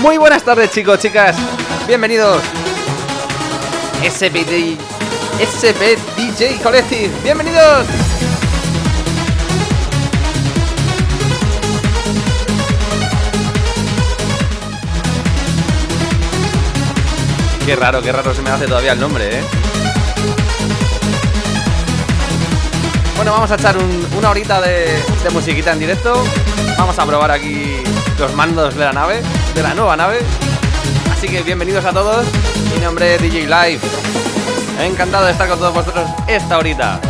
Muy buenas tardes, chicos, chicas. Bienvenidos. SPD, SP DJ Collective. Bienvenidos. Qué raro, qué raro se me hace todavía el nombre, ¿eh? Bueno, vamos a echar una horita de, de musiquita en directo. Vamos a probar aquí los mandos de la nave, de la nueva nave. Así que bienvenidos a todos. Mi nombre es DJ Live. Encantado de estar con todos vosotros esta horita.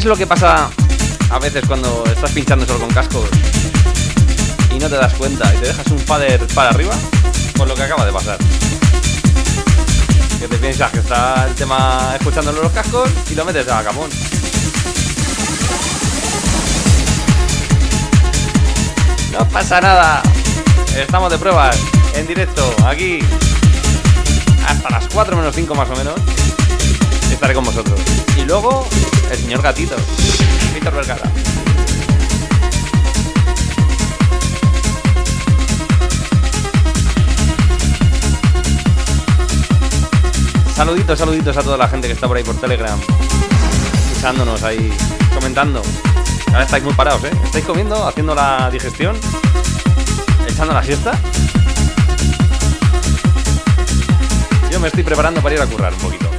Es lo que pasa a veces cuando estás pinchando solo con cascos y no te das cuenta y te dejas un fader para arriba? Por lo que acaba de pasar. Que te piensas que está el tema escuchándolo los cascos y lo metes a capón. No pasa nada. Estamos de pruebas en directo aquí hasta las 4 menos 5 más o menos. Estaré con vosotros. Y luego el señor gatito, Víctor Vergara. Saluditos, saluditos a toda la gente que está por ahí por Telegram. Escuchándonos ahí, comentando. Ahora estáis muy parados, ¿eh? ¿Estáis comiendo, haciendo la digestión? ¿Echando la siesta? Yo me estoy preparando para ir a currar un poquito.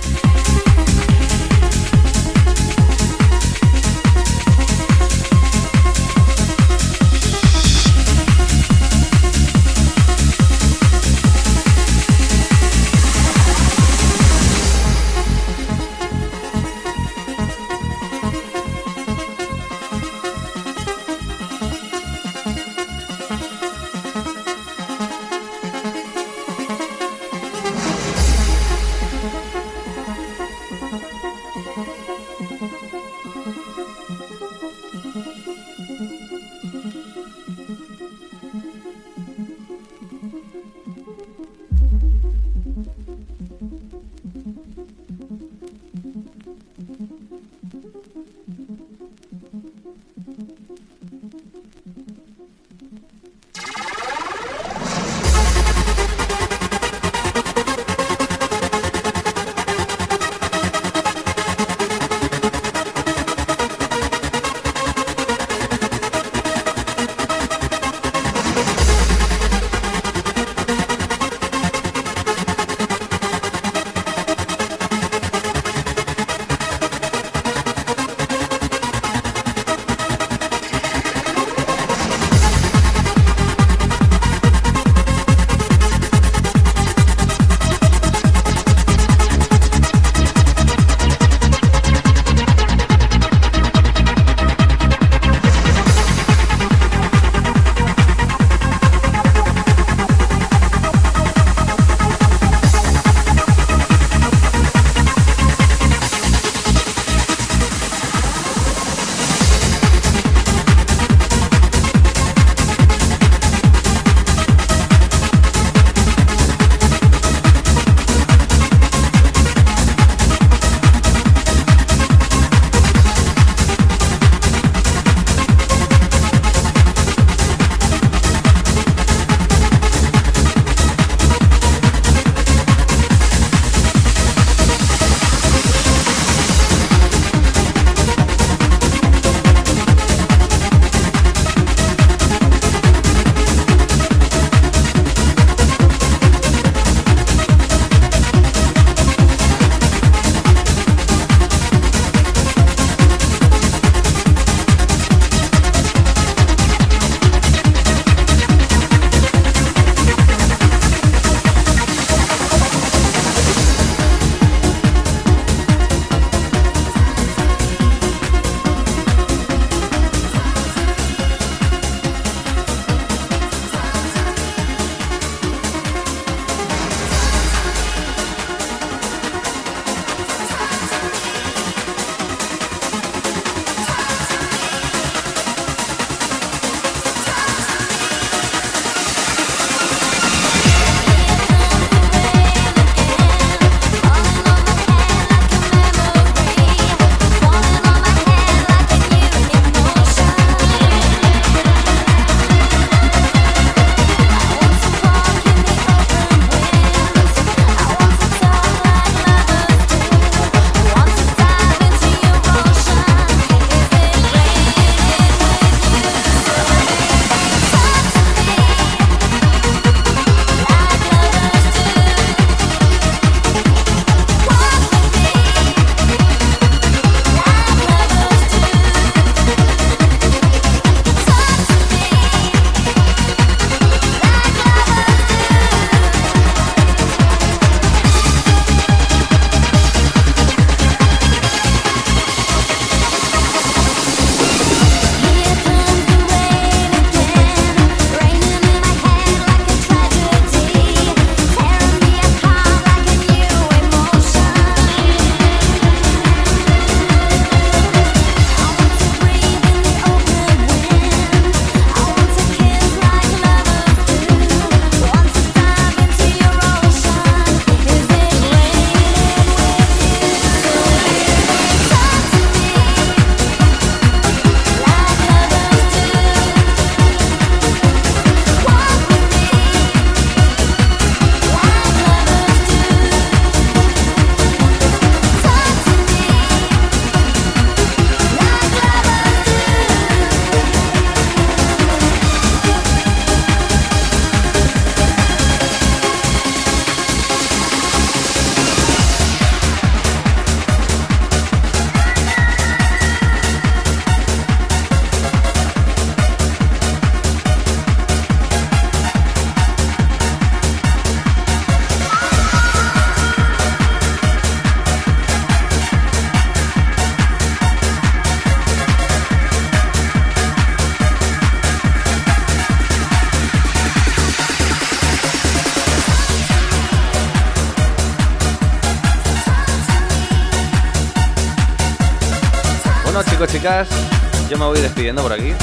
Por aquí.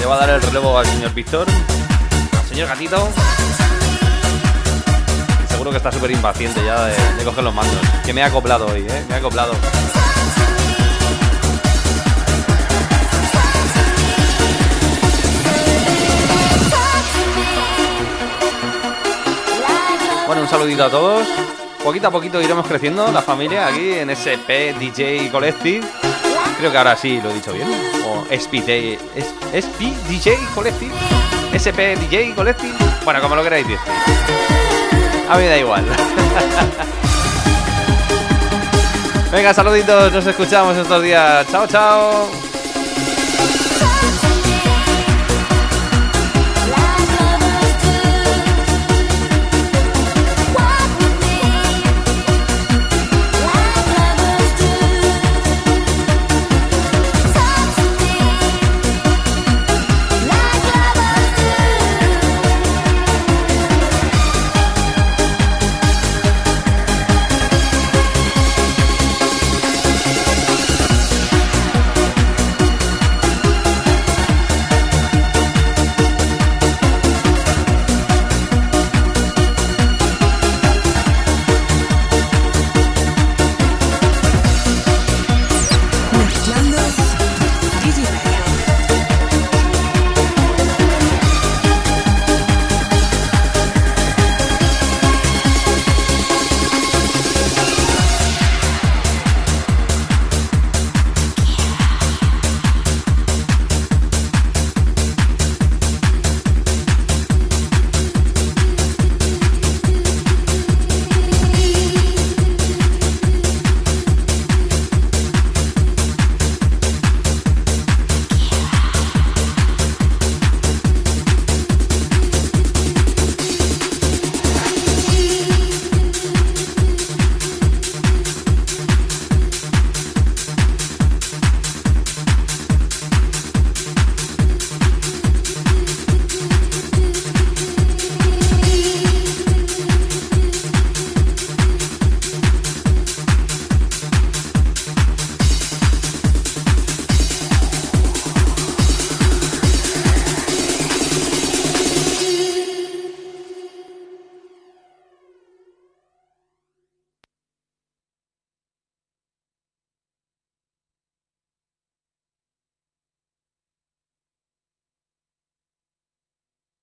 Le voy a dar el relevo al señor Víctor, señor Gatito. Seguro que está súper impaciente ya de, coger los mandos. Que me ha acoplado hoy, ¿eh? Me ha acoplado. Bueno, un saludito a todos. Poquito a poquito iremos creciendo la familia aquí en SP DJ Collective. Creo que ahora sí lo he dicho bien. O SP, SP DJ Collective. SP DJ Collective. Bueno, como lo queráis decir. A mí me da igual. Venga, saluditos. Nos escuchamos estos días. Chao, chao.